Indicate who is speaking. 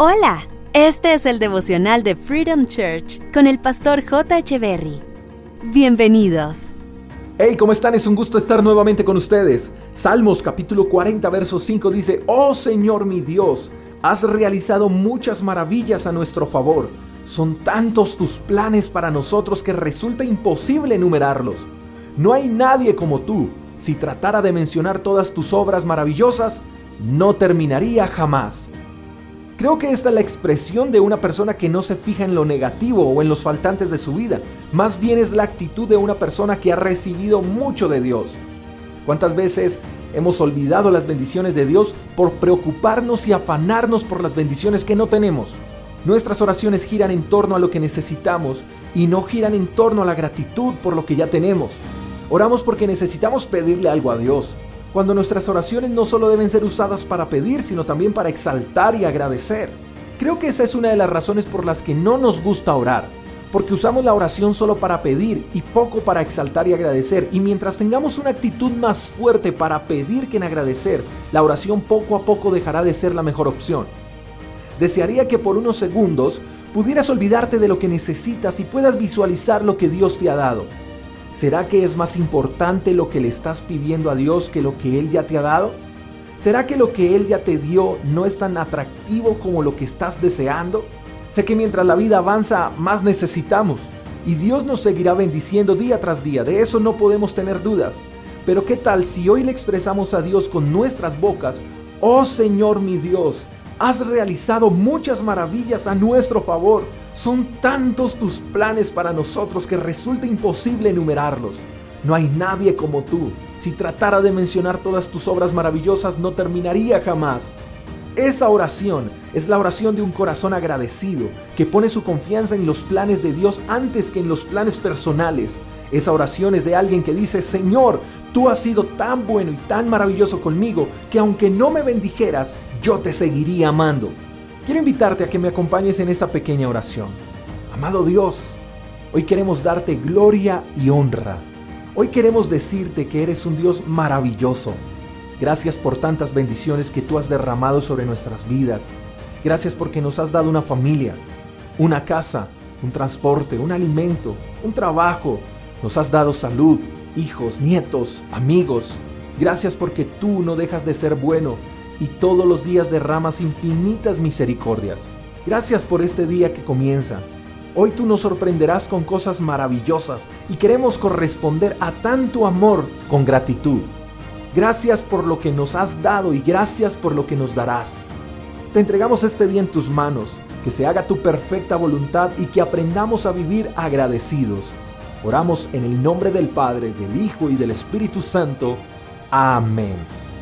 Speaker 1: Hola, este es el devocional de Freedom Church con el pastor J. Berry. Bienvenidos.
Speaker 2: Hey, ¿cómo están? Es un gusto estar nuevamente con ustedes. Salmos capítulo 40, verso 5 dice, Oh Señor mi Dios, has realizado muchas maravillas a nuestro favor. Son tantos tus planes para nosotros que resulta imposible enumerarlos. No hay nadie como tú. Si tratara de mencionar todas tus obras maravillosas, no terminaría jamás. Creo que esta es la expresión de una persona que no se fija en lo negativo o en los faltantes de su vida. Más bien es la actitud de una persona que ha recibido mucho de Dios. ¿Cuántas veces hemos olvidado las bendiciones de Dios por preocuparnos y afanarnos por las bendiciones que no tenemos? Nuestras oraciones giran en torno a lo que necesitamos y no giran en torno a la gratitud por lo que ya tenemos. Oramos porque necesitamos pedirle algo a Dios cuando nuestras oraciones no solo deben ser usadas para pedir, sino también para exaltar y agradecer. Creo que esa es una de las razones por las que no nos gusta orar, porque usamos la oración solo para pedir y poco para exaltar y agradecer, y mientras tengamos una actitud más fuerte para pedir que en agradecer, la oración poco a poco dejará de ser la mejor opción. Desearía que por unos segundos pudieras olvidarte de lo que necesitas y puedas visualizar lo que Dios te ha dado ¿Será que es más importante lo que le estás pidiendo a Dios que lo que Él ya te ha dado? ¿Será que lo que Él ya te dio no es tan atractivo como lo que estás deseando? Sé que mientras la vida avanza, más necesitamos. Y Dios nos seguirá bendiciendo día tras día, de eso no podemos tener dudas. Pero ¿qué tal si hoy le expresamos a Dios con nuestras bocas, oh Señor mi Dios, Has realizado muchas maravillas a nuestro favor. Son tantos tus planes para nosotros que resulta imposible enumerarlos. No hay nadie como tú. Si tratara de mencionar todas tus obras maravillosas no terminaría jamás. Esa oración es la oración de un corazón agradecido, que pone su confianza en los planes de Dios antes que en los planes personales. Esa oración es de alguien que dice, Señor, tú has sido tan bueno y tan maravilloso conmigo que aunque no me bendijeras, yo te seguiría amando. Quiero invitarte a que me acompañes en esta pequeña oración. Amado Dios, hoy queremos darte gloria y honra. Hoy queremos decirte que eres un Dios maravilloso Gracias por tantas bendiciones que tú has derramado sobre nuestras vidas. Gracias porque nos has dado una familia, una casa, un transporte, un alimento, un trabajo. Nos has dado salud, hijos, nietos, amigos. Gracias porque tú no dejas de ser bueno y todos los días derramas infinitas misericordias. Gracias por este día que comienza. Hoy tú nos sorprenderás con cosas maravillosas y queremos corresponder a tanto amor con gratitud. Gracias por lo que nos has dado y gracias por lo que nos darás. Te entregamos este día en tus manos, que se haga tu perfecta voluntad y que aprendamos a vivir agradecidos. Oramos en el nombre del Padre, del Hijo y del Espíritu Santo. Amén.